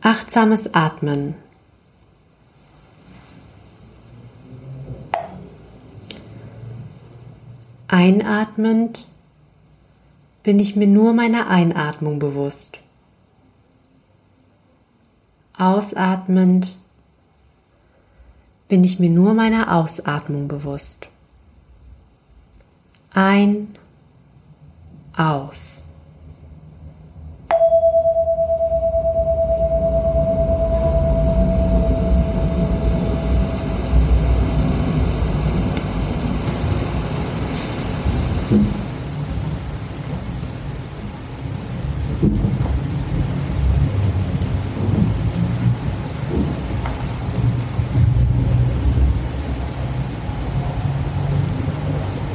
Achtsames Atmen. Einatmend bin ich mir nur meiner Einatmung bewusst. Ausatmend bin ich mir nur meiner Ausatmung bewusst. Ein, aus.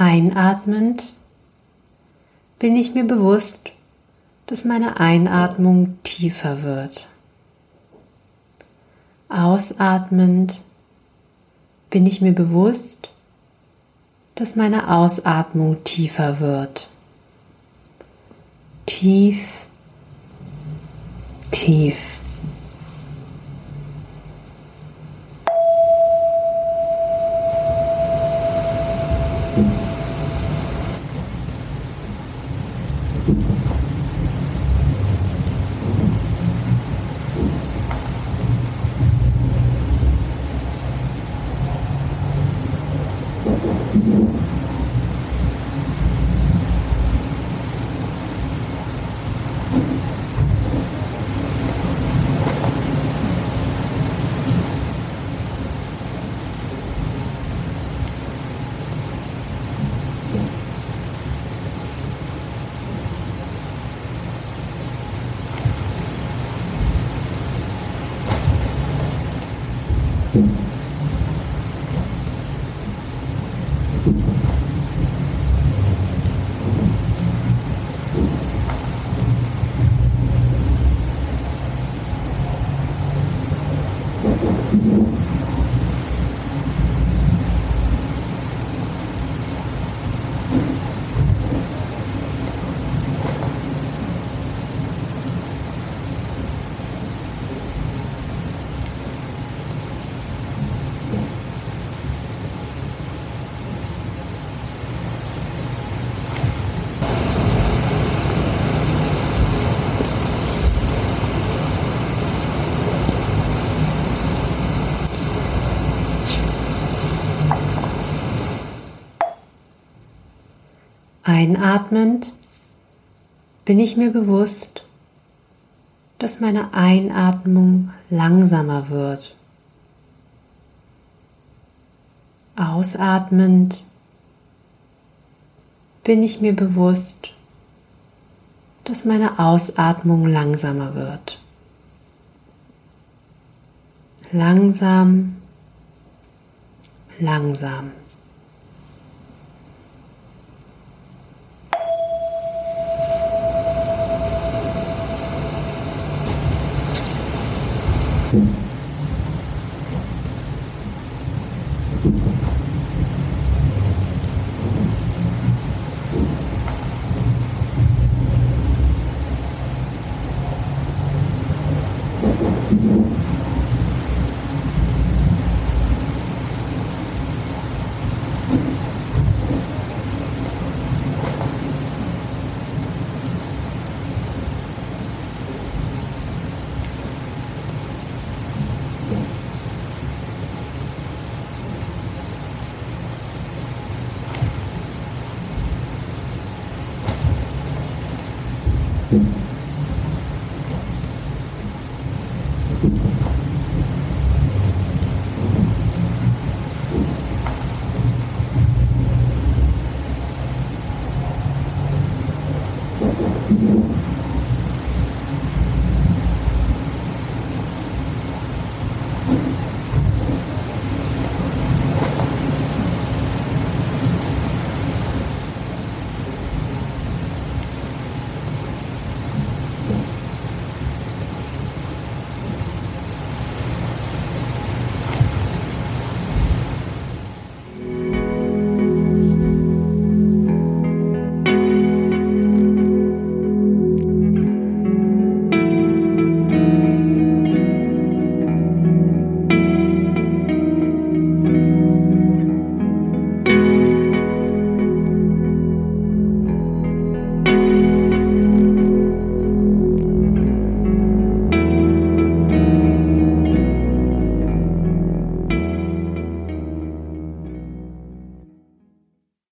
Einatmend bin ich mir bewusst, dass meine Einatmung tiefer wird. Ausatmend bin ich mir bewusst, dass meine Ausatmung tiefer wird. Tief, tief. Einatmend bin ich mir bewusst, dass meine Einatmung langsamer wird. Ausatmend bin ich mir bewusst, dass meine Ausatmung langsamer wird. Langsam, langsam.